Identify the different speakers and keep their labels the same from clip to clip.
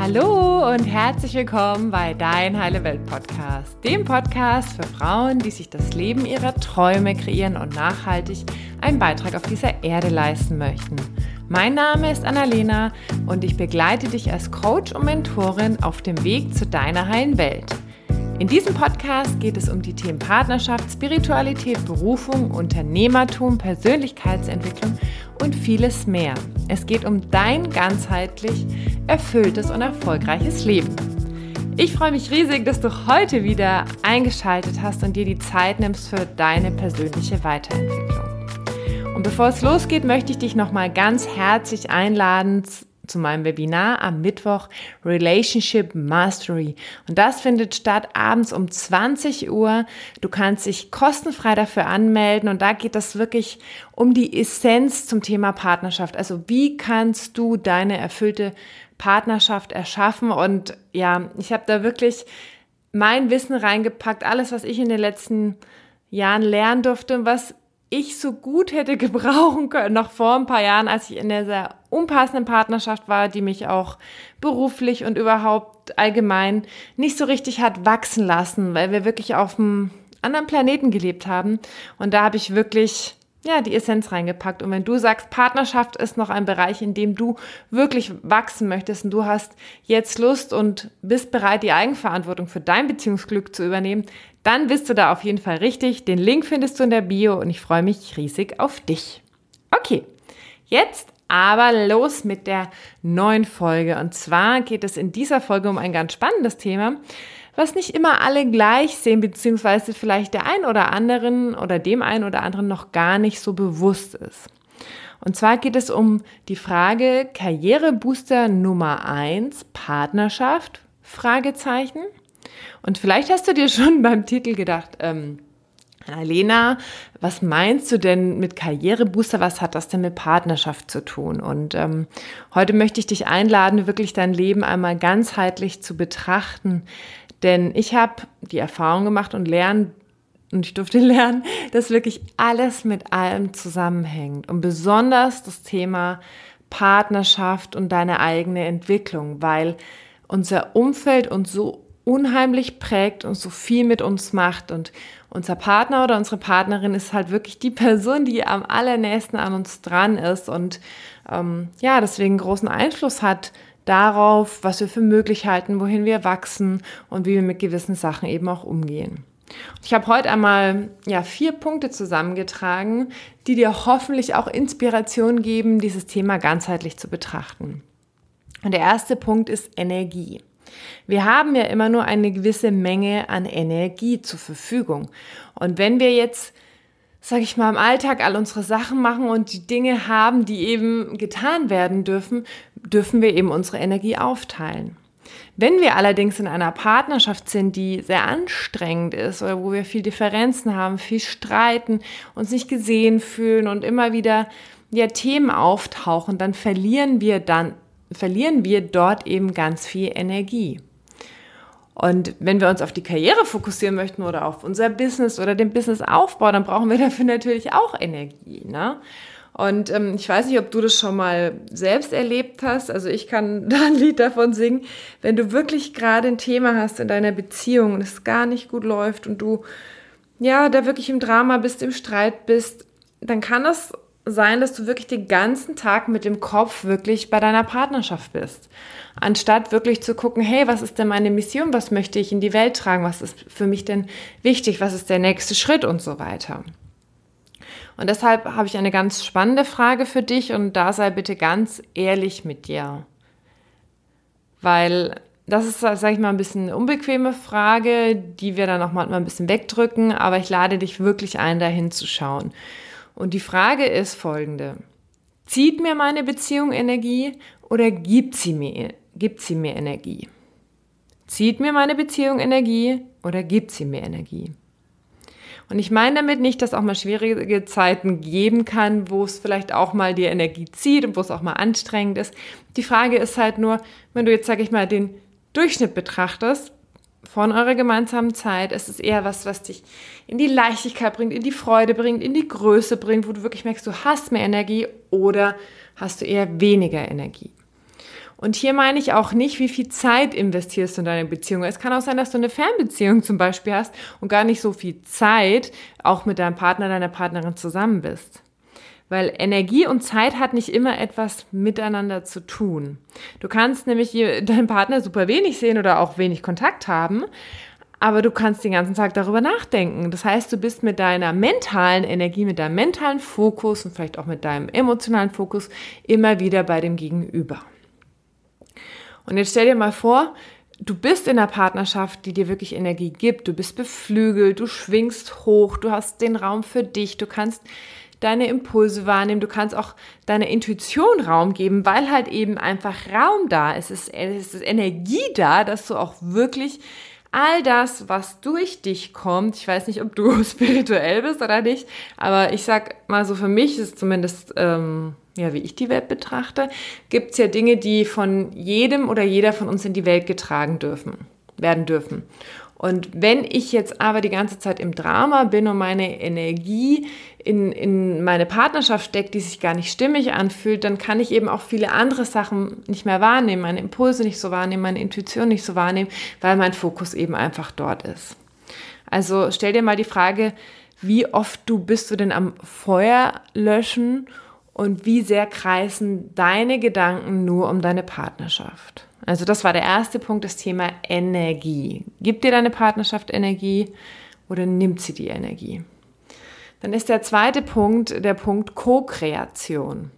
Speaker 1: Hallo und herzlich willkommen bei Dein Heile Welt Podcast, dem Podcast für Frauen, die sich das Leben ihrer Träume kreieren und nachhaltig einen Beitrag auf dieser Erde leisten möchten. Mein Name ist Annalena und ich begleite dich als Coach und Mentorin auf dem Weg zu deiner heilen Welt. In diesem Podcast geht es um die Themen Partnerschaft, Spiritualität, Berufung, Unternehmertum, Persönlichkeitsentwicklung und vieles mehr. Es geht um dein ganzheitlich erfülltes und erfolgreiches Leben. Ich freue mich riesig, dass du heute wieder eingeschaltet hast und dir die Zeit nimmst für deine persönliche Weiterentwicklung. Und bevor es losgeht, möchte ich dich nochmal ganz herzlich einladen zu meinem Webinar am Mittwoch Relationship Mastery. Und das findet statt abends um 20 Uhr. Du kannst dich kostenfrei dafür anmelden und da geht es wirklich um die Essenz zum Thema Partnerschaft. Also wie kannst du deine erfüllte Partnerschaft erschaffen? Und ja, ich habe da wirklich mein Wissen reingepackt, alles, was ich in den letzten Jahren lernen durfte und was ich so gut hätte gebrauchen können, noch vor ein paar Jahren, als ich in der sehr unpassenden Partnerschaft war, die mich auch beruflich und überhaupt allgemein nicht so richtig hat wachsen lassen, weil wir wirklich auf einem anderen Planeten gelebt haben. Und da habe ich wirklich ja, die Essenz reingepackt. Und wenn du sagst, Partnerschaft ist noch ein Bereich, in dem du wirklich wachsen möchtest und du hast jetzt Lust und bist bereit, die Eigenverantwortung für dein Beziehungsglück zu übernehmen, dann bist du da auf jeden Fall richtig. Den Link findest du in der Bio und ich freue mich riesig auf dich. Okay, jetzt aber los mit der neuen Folge. Und zwar geht es in dieser Folge um ein ganz spannendes Thema, was nicht immer alle gleich sehen, beziehungsweise vielleicht der ein oder anderen oder dem einen oder anderen noch gar nicht so bewusst ist. Und zwar geht es um die Frage Karrierebooster Nummer eins Partnerschaft? Fragezeichen. Und vielleicht hast du dir schon beim Titel gedacht, ähm, Lena, was meinst du denn mit Karrierebooster? Was hat das denn mit Partnerschaft zu tun? Und ähm, heute möchte ich dich einladen, wirklich dein Leben einmal ganzheitlich zu betrachten. Denn ich habe die Erfahrung gemacht und lernen und ich durfte lernen, dass wirklich alles mit allem zusammenhängt und besonders das Thema Partnerschaft und deine eigene Entwicklung, weil unser Umfeld uns so unheimlich prägt und so viel mit uns macht und unser Partner oder unsere Partnerin ist halt wirklich die Person, die am allernächsten an uns dran ist und ähm, ja, deswegen großen Einfluss hat darauf, was wir für möglich halten, wohin wir wachsen und wie wir mit gewissen Sachen eben auch umgehen. Ich habe heute einmal ja, vier Punkte zusammengetragen, die dir hoffentlich auch Inspiration geben, dieses Thema ganzheitlich zu betrachten. Und der erste Punkt ist Energie. Wir haben ja immer nur eine gewisse Menge an Energie zur Verfügung. Und wenn wir jetzt sage ich mal, im Alltag all unsere Sachen machen und die Dinge haben, die eben getan werden dürfen, dürfen wir eben unsere Energie aufteilen. Wenn wir allerdings in einer Partnerschaft sind, die sehr anstrengend ist oder wo wir viel Differenzen haben, viel streiten, uns nicht gesehen fühlen und immer wieder ja, Themen auftauchen, dann verlieren wir dann verlieren wir dort eben ganz viel Energie. Und wenn wir uns auf die Karriere fokussieren möchten oder auf unser Business oder den Businessaufbau, dann brauchen wir dafür natürlich auch Energie. Ne? Und ähm, ich weiß nicht, ob du das schon mal selbst erlebt hast. Also ich kann da ein Lied davon singen. Wenn du wirklich gerade ein Thema hast in deiner Beziehung und es gar nicht gut läuft und du ja da wirklich im Drama bist, im Streit bist, dann kann das sein, dass du wirklich den ganzen Tag mit dem Kopf wirklich bei deiner Partnerschaft bist. Anstatt wirklich zu gucken, hey, was ist denn meine Mission? Was möchte ich in die Welt tragen? Was ist für mich denn wichtig? Was ist der nächste Schritt und so weiter? Und deshalb habe ich eine ganz spannende Frage für dich und da sei bitte ganz ehrlich mit dir. Weil das ist, sage ich mal, ein bisschen eine unbequeme Frage, die wir dann auch mal ein bisschen wegdrücken, aber ich lade dich wirklich ein, dahin zu schauen. Und die Frage ist folgende. Zieht mir meine Beziehung Energie oder gibt sie mir, gibt sie mir Energie? Zieht mir meine Beziehung Energie oder gibt sie mir Energie? Und ich meine damit nicht, dass auch mal schwierige Zeiten geben kann, wo es vielleicht auch mal die Energie zieht und wo es auch mal anstrengend ist. Die Frage ist halt nur, wenn du jetzt, sag ich mal, den Durchschnitt betrachtest, von eurer gemeinsamen Zeit. Es ist eher was, was dich in die Leichtigkeit bringt, in die Freude bringt, in die Größe bringt, wo du wirklich merkst, du hast mehr Energie oder hast du eher weniger Energie. Und hier meine ich auch nicht, wie viel Zeit investierst du in deine Beziehung. Es kann auch sein, dass du eine Fernbeziehung zum Beispiel hast und gar nicht so viel Zeit auch mit deinem Partner, deiner Partnerin zusammen bist. Weil Energie und Zeit hat nicht immer etwas miteinander zu tun. Du kannst nämlich deinen Partner super wenig sehen oder auch wenig Kontakt haben, aber du kannst den ganzen Tag darüber nachdenken. Das heißt, du bist mit deiner mentalen Energie, mit deinem mentalen Fokus und vielleicht auch mit deinem emotionalen Fokus immer wieder bei dem Gegenüber. Und jetzt stell dir mal vor, du bist in einer Partnerschaft, die dir wirklich Energie gibt. Du bist beflügelt, du schwingst hoch, du hast den Raum für dich, du kannst deine Impulse wahrnehmen, du kannst auch deiner Intuition Raum geben, weil halt eben einfach Raum da ist. Es ist, Energie da, dass du auch wirklich all das, was durch dich kommt, ich weiß nicht, ob du spirituell bist oder nicht, aber ich sag mal so, für mich ist zumindest, ähm, ja, wie ich die Welt betrachte, gibt es ja Dinge, die von jedem oder jeder von uns in die Welt getragen dürfen, werden dürfen. Und wenn ich jetzt aber die ganze Zeit im Drama bin und meine Energie in, in meine Partnerschaft steckt, die sich gar nicht stimmig anfühlt, dann kann ich eben auch viele andere Sachen nicht mehr wahrnehmen, meine Impulse nicht so wahrnehmen, meine Intuition nicht so wahrnehmen, weil mein Fokus eben einfach dort ist. Also stell dir mal die Frage, wie oft du bist du denn am Feuer löschen und wie sehr kreisen deine Gedanken nur um deine Partnerschaft? Also das war der erste Punkt, das Thema Energie. Gibt dir deine Partnerschaft Energie oder nimmt sie die Energie? Dann ist der zweite Punkt der Punkt Co-Kreation.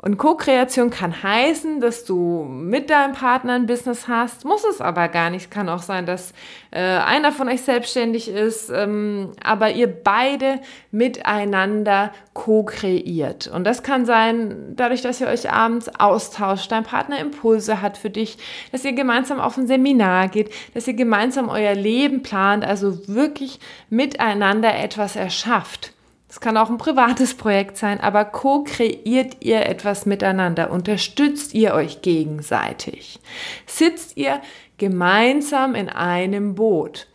Speaker 1: Und Co-Kreation kann heißen, dass du mit deinem Partner ein Business hast, muss es aber gar nicht. Kann auch sein, dass äh, einer von euch selbstständig ist, ähm, aber ihr beide miteinander co-kreiert. Und das kann sein, dadurch, dass ihr euch abends austauscht, dein Partner Impulse hat für dich, dass ihr gemeinsam auf ein Seminar geht, dass ihr gemeinsam euer Leben plant, also wirklich miteinander etwas erschafft. Es kann auch ein privates Projekt sein, aber co-kreiert ihr etwas miteinander, unterstützt ihr euch gegenseitig, sitzt ihr gemeinsam in einem Boot.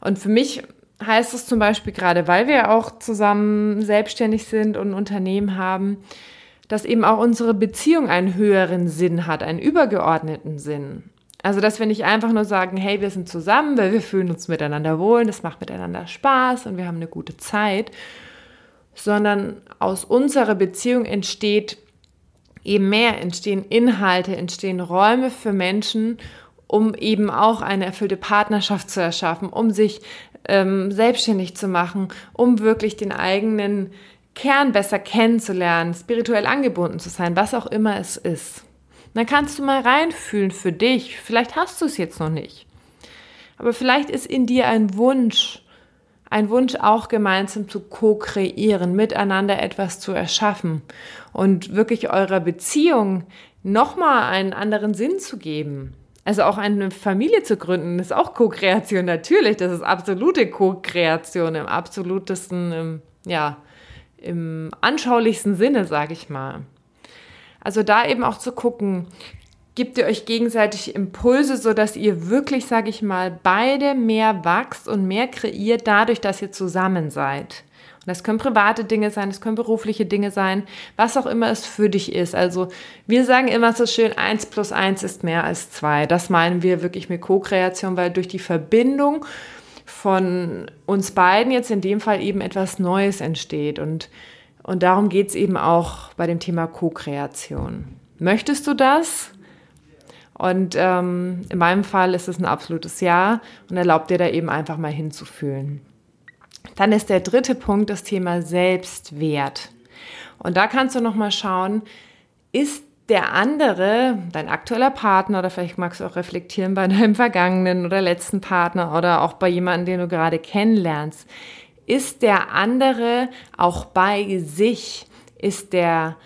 Speaker 1: Und für mich heißt es zum Beispiel gerade, weil wir auch zusammen selbstständig sind und ein Unternehmen haben, dass eben auch unsere Beziehung einen höheren Sinn hat, einen übergeordneten Sinn. Also, dass wir nicht einfach nur sagen, hey, wir sind zusammen, weil wir fühlen uns miteinander wohl, das macht miteinander Spaß und wir haben eine gute Zeit, sondern aus unserer Beziehung entsteht eben mehr, entstehen Inhalte, entstehen Räume für Menschen, um eben auch eine erfüllte Partnerschaft zu erschaffen, um sich ähm, selbstständig zu machen, um wirklich den eigenen Kern besser kennenzulernen, spirituell angebunden zu sein, was auch immer es ist. dann kannst du mal reinfühlen für dich. Vielleicht hast du es jetzt noch nicht. Aber vielleicht ist in dir ein Wunsch, ein Wunsch auch gemeinsam zu co-kreieren, miteinander etwas zu erschaffen und wirklich eurer Beziehung nochmal einen anderen Sinn zu geben. Also auch eine Familie zu gründen, ist auch Co-Kreation natürlich. Das ist absolute Co-Kreation im absolutesten, im, ja, im anschaulichsten Sinne, sage ich mal. Also da eben auch zu gucken, Gebt ihr euch gegenseitig Impulse, sodass ihr wirklich, sage ich mal, beide mehr wachst und mehr kreiert, dadurch, dass ihr zusammen seid. Und das können private Dinge sein, das können berufliche Dinge sein, was auch immer es für dich ist. Also wir sagen immer so schön, eins plus eins ist mehr als zwei. Das meinen wir wirklich mit Co-Kreation, weil durch die Verbindung von uns beiden jetzt in dem Fall eben etwas Neues entsteht. Und, und darum geht es eben auch bei dem Thema Co-Kreation. Möchtest du das? Und ähm, in meinem Fall ist es ein absolutes Ja und erlaubt dir da eben einfach mal hinzufühlen. Dann ist der dritte Punkt das Thema Selbstwert. Und da kannst du noch mal schauen, ist der andere, dein aktueller Partner oder vielleicht magst du auch reflektieren bei deinem vergangenen oder letzten Partner oder auch bei jemandem, den du gerade kennenlernst, ist der andere auch bei sich? Ist der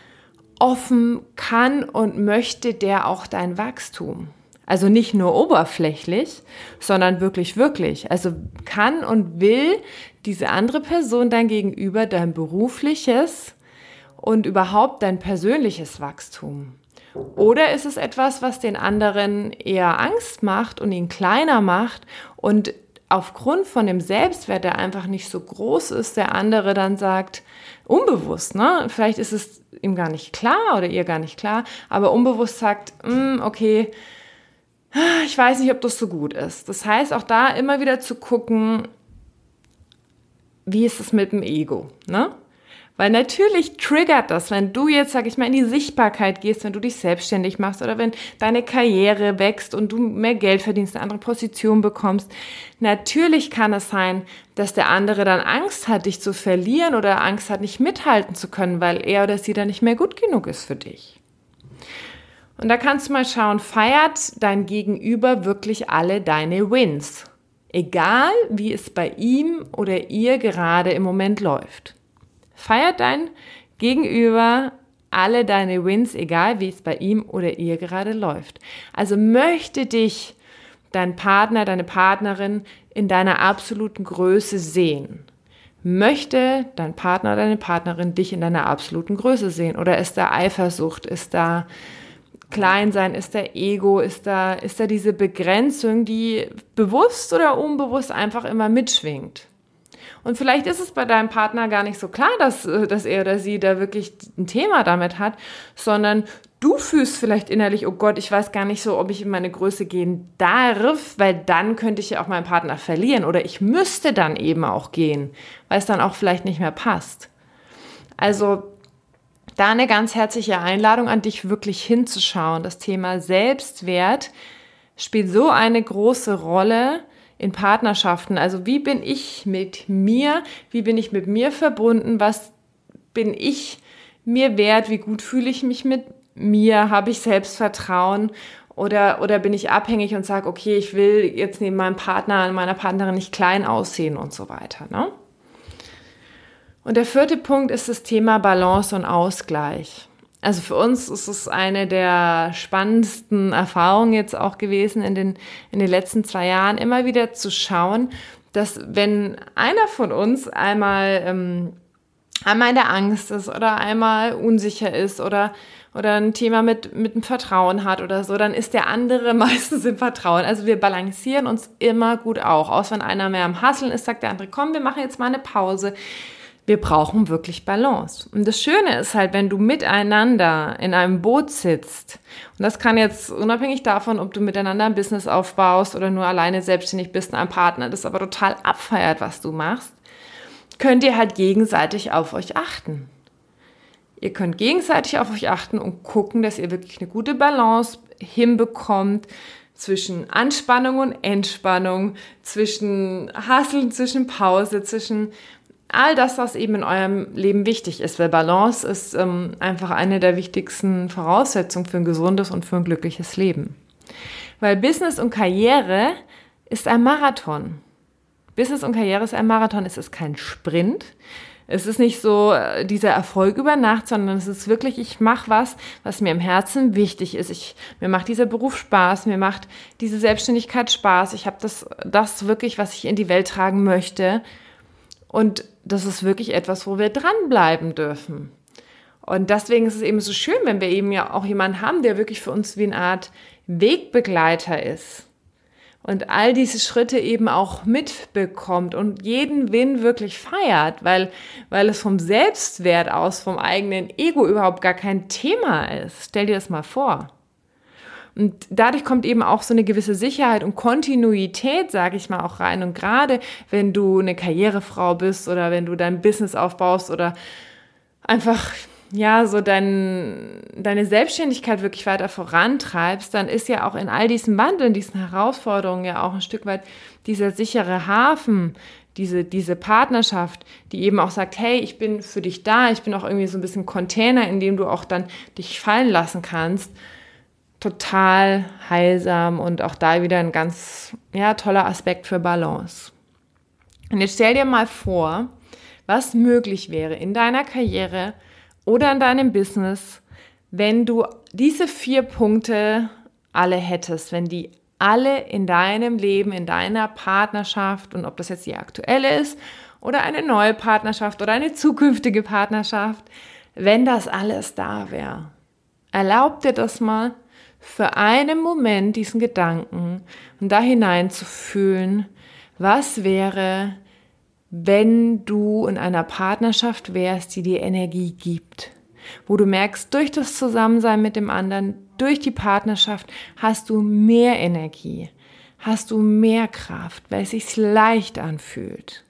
Speaker 1: offen kann und möchte der auch dein Wachstum. Also nicht nur oberflächlich, sondern wirklich, wirklich. Also kann und will diese andere Person dein Gegenüber dein berufliches und überhaupt dein persönliches Wachstum. Oder ist es etwas, was den anderen eher Angst macht und ihn kleiner macht und aufgrund von dem Selbstwert, der einfach nicht so groß ist, der andere dann sagt, unbewusst, ne? Vielleicht ist es ihm gar nicht klar oder ihr gar nicht klar, aber unbewusst sagt, mm, okay, ich weiß nicht, ob das so gut ist. Das heißt, auch da immer wieder zu gucken, wie ist es mit dem Ego, ne? Weil natürlich triggert das, wenn du jetzt, sag ich mal, in die Sichtbarkeit gehst, wenn du dich selbstständig machst oder wenn deine Karriere wächst und du mehr Geld verdienst, eine andere Position bekommst. Natürlich kann es sein, dass der andere dann Angst hat, dich zu verlieren oder Angst hat, nicht mithalten zu können, weil er oder sie dann nicht mehr gut genug ist für dich. Und da kannst du mal schauen, feiert dein Gegenüber wirklich alle deine Wins? Egal, wie es bei ihm oder ihr gerade im Moment läuft. Feiert dein Gegenüber alle deine Wins, egal wie es bei ihm oder ihr gerade läuft. Also möchte dich dein Partner, deine Partnerin in deiner absoluten Größe sehen. Möchte dein Partner, deine Partnerin dich in deiner absoluten Größe sehen? Oder ist da Eifersucht? Ist da Kleinsein? Ist da Ego? Ist da, ist da diese Begrenzung, die bewusst oder unbewusst einfach immer mitschwingt? Und vielleicht ist es bei deinem Partner gar nicht so klar, dass, äh, dass er oder sie da wirklich ein Thema damit hat, sondern du fühlst vielleicht innerlich, oh Gott, ich weiß gar nicht so, ob ich in meine Größe gehen darf, weil dann könnte ich ja auch meinen Partner verlieren oder ich müsste dann eben auch gehen, weil es dann auch vielleicht nicht mehr passt. Also da eine ganz herzliche Einladung an dich, wirklich hinzuschauen. Das Thema Selbstwert spielt so eine große Rolle in Partnerschaften. Also wie bin ich mit mir? Wie bin ich mit mir verbunden? Was bin ich mir wert? Wie gut fühle ich mich mit mir? Habe ich Selbstvertrauen? Oder, oder bin ich abhängig und sage, okay, ich will jetzt neben meinem Partner, meiner Partnerin nicht klein aussehen und so weiter. Ne? Und der vierte Punkt ist das Thema Balance und Ausgleich. Also für uns ist es eine der spannendsten Erfahrungen jetzt auch gewesen in den, in den letzten zwei Jahren, immer wieder zu schauen, dass wenn einer von uns einmal, ähm, einmal in der Angst ist oder einmal unsicher ist oder, oder ein Thema mit, mit dem Vertrauen hat oder so, dann ist der andere meistens im Vertrauen. Also wir balancieren uns immer gut auch. Aus wenn einer mehr am Hasseln ist, sagt der andere, komm, wir machen jetzt mal eine Pause wir brauchen wirklich Balance. Und das Schöne ist halt, wenn du miteinander in einem Boot sitzt, und das kann jetzt unabhängig davon, ob du miteinander ein Business aufbaust oder nur alleine selbstständig bist, ein Partner, das aber total abfeiert, was du machst, könnt ihr halt gegenseitig auf euch achten. Ihr könnt gegenseitig auf euch achten und gucken, dass ihr wirklich eine gute Balance hinbekommt zwischen Anspannung und Entspannung, zwischen Hasseln, zwischen Pause, zwischen all das, was eben in eurem Leben wichtig ist, weil Balance ist ähm, einfach eine der wichtigsten Voraussetzungen für ein gesundes und für ein glückliches Leben. Weil Business und Karriere ist ein Marathon. Business und Karriere ist ein Marathon, es ist kein Sprint. Es ist nicht so äh, dieser Erfolg über Nacht, sondern es ist wirklich, ich mache was, was mir im Herzen wichtig ist. Ich, mir macht dieser Beruf Spaß, mir macht diese Selbstständigkeit Spaß. Ich habe das, das wirklich, was ich in die Welt tragen möchte. Und das ist wirklich etwas, wo wir dranbleiben dürfen. Und deswegen ist es eben so schön, wenn wir eben ja auch jemanden haben, der wirklich für uns wie eine Art Wegbegleiter ist. Und all diese Schritte eben auch mitbekommt und jeden Win wirklich feiert, weil, weil es vom Selbstwert aus, vom eigenen Ego überhaupt gar kein Thema ist. Stell dir das mal vor. Und dadurch kommt eben auch so eine gewisse Sicherheit und Kontinuität, sage ich mal, auch rein. Und gerade wenn du eine Karrierefrau bist oder wenn du dein Business aufbaust oder einfach ja, so dein, deine Selbstständigkeit wirklich weiter vorantreibst, dann ist ja auch in all diesen Wandeln, diesen Herausforderungen ja auch ein Stück weit dieser sichere Hafen, diese, diese Partnerschaft, die eben auch sagt, hey, ich bin für dich da, ich bin auch irgendwie so ein bisschen Container, in dem du auch dann dich fallen lassen kannst total heilsam und auch da wieder ein ganz ja, toller Aspekt für Balance. Und jetzt stell dir mal vor, was möglich wäre in deiner Karriere oder in deinem Business, wenn du diese vier Punkte alle hättest, wenn die alle in deinem Leben, in deiner Partnerschaft und ob das jetzt die aktuelle ist oder eine neue Partnerschaft oder eine zukünftige Partnerschaft, wenn das alles da wäre. Erlaub dir das mal für einen Moment diesen Gedanken und da hinein zu fühlen, Was wäre, wenn du in einer Partnerschaft wärst, die dir Energie gibt? Wo du merkst, durch das Zusammensein mit dem anderen, durch die Partnerschaft hast du mehr Energie, hast du mehr Kraft, weil es sich leicht anfühlt.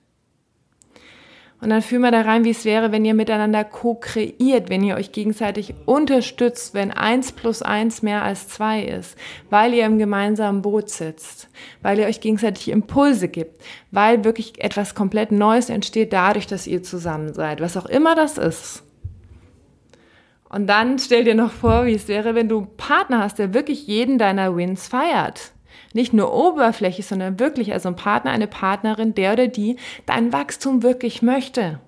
Speaker 1: Und dann fühl mal da rein, wie es wäre, wenn ihr miteinander co-kreiert, wenn ihr euch gegenseitig unterstützt, wenn eins plus eins mehr als zwei ist, weil ihr im gemeinsamen Boot sitzt, weil ihr euch gegenseitig Impulse gibt, weil wirklich etwas komplett Neues entsteht dadurch, dass ihr zusammen seid, was auch immer das ist. Und dann stell dir noch vor, wie es wäre, wenn du einen Partner hast, der wirklich jeden deiner Wins feiert nicht nur oberflächlich, sondern wirklich, also ein Partner, eine Partnerin, der oder die dein Wachstum wirklich möchte.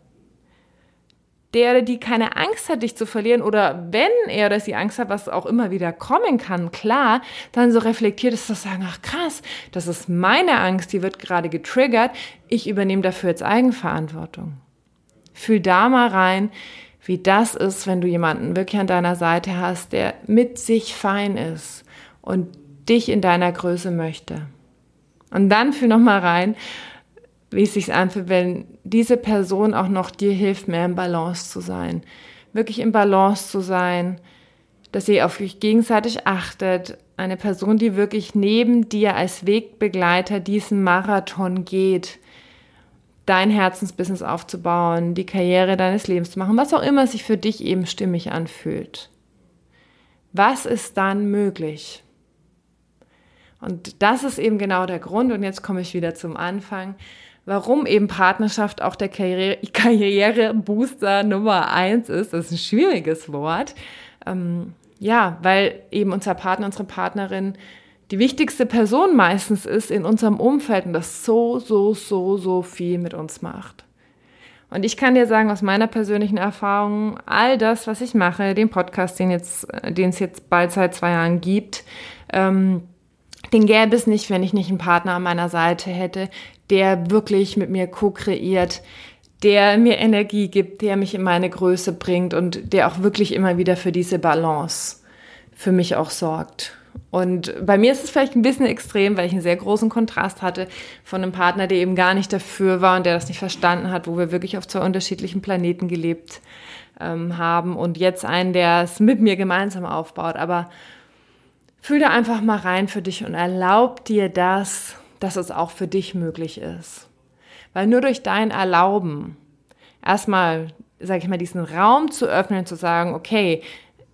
Speaker 1: Der oder die keine Angst hat, dich zu verlieren oder wenn er oder sie Angst hat, was auch immer wieder kommen kann, klar, dann so reflektiert ist zu sagen, ach krass, das ist meine Angst, die wird gerade getriggert, ich übernehme dafür jetzt Eigenverantwortung. Fühl da mal rein, wie das ist, wenn du jemanden wirklich an deiner Seite hast, der mit sich fein ist und dich in deiner Größe möchte. Und dann fühl noch mal rein, wie es sich anfühlt, wenn diese Person auch noch dir hilft, mehr im Balance zu sein. Wirklich im Balance zu sein, dass ihr auf euch gegenseitig achtet. Eine Person, die wirklich neben dir als Wegbegleiter diesen Marathon geht, dein Herzensbusiness aufzubauen, die Karriere deines Lebens zu machen, was auch immer sich für dich eben stimmig anfühlt. Was ist dann möglich? Und das ist eben genau der Grund, und jetzt komme ich wieder zum Anfang, warum eben Partnerschaft auch der Karrierebooster Nummer eins ist. Das ist ein schwieriges Wort. Ähm, ja, weil eben unser Partner, unsere Partnerin die wichtigste Person meistens ist in unserem Umfeld und das so, so, so, so viel mit uns macht. Und ich kann dir sagen, aus meiner persönlichen Erfahrung, all das, was ich mache, den Podcast, den, jetzt, den es jetzt bald seit zwei Jahren gibt, ähm, den gäbe es nicht, wenn ich nicht einen Partner an meiner Seite hätte, der wirklich mit mir co-kreiert, der mir Energie gibt, der mich in meine Größe bringt und der auch wirklich immer wieder für diese Balance für mich auch sorgt. Und bei mir ist es vielleicht ein bisschen extrem, weil ich einen sehr großen Kontrast hatte von einem Partner, der eben gar nicht dafür war und der das nicht verstanden hat, wo wir wirklich auf zwei unterschiedlichen Planeten gelebt ähm, haben und jetzt einen, der es mit mir gemeinsam aufbaut. Aber Fühl da einfach mal rein für dich und erlaub dir das, dass es auch für dich möglich ist. Weil nur durch dein Erlauben, erstmal, sage ich mal, diesen Raum zu öffnen, zu sagen, okay,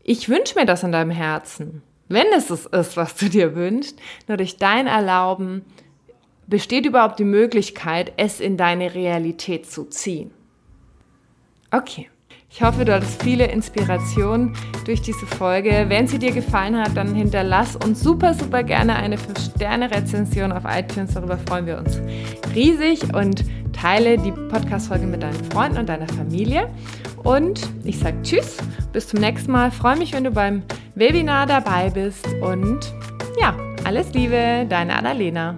Speaker 1: ich wünsche mir das in deinem Herzen. Wenn es es ist, was du dir wünschst, nur durch dein Erlauben besteht überhaupt die Möglichkeit, es in deine Realität zu ziehen. Okay. Ich hoffe, du hattest viele Inspirationen durch diese Folge. Wenn sie dir gefallen hat, dann hinterlass uns super, super gerne eine 5-Sterne-Rezension auf iTunes. Darüber freuen wir uns riesig und teile die Podcast-Folge mit deinen Freunden und deiner Familie. Und ich sage Tschüss, bis zum nächsten Mal. Freue mich, wenn du beim Webinar dabei bist. Und ja, alles Liebe, deine Annalena.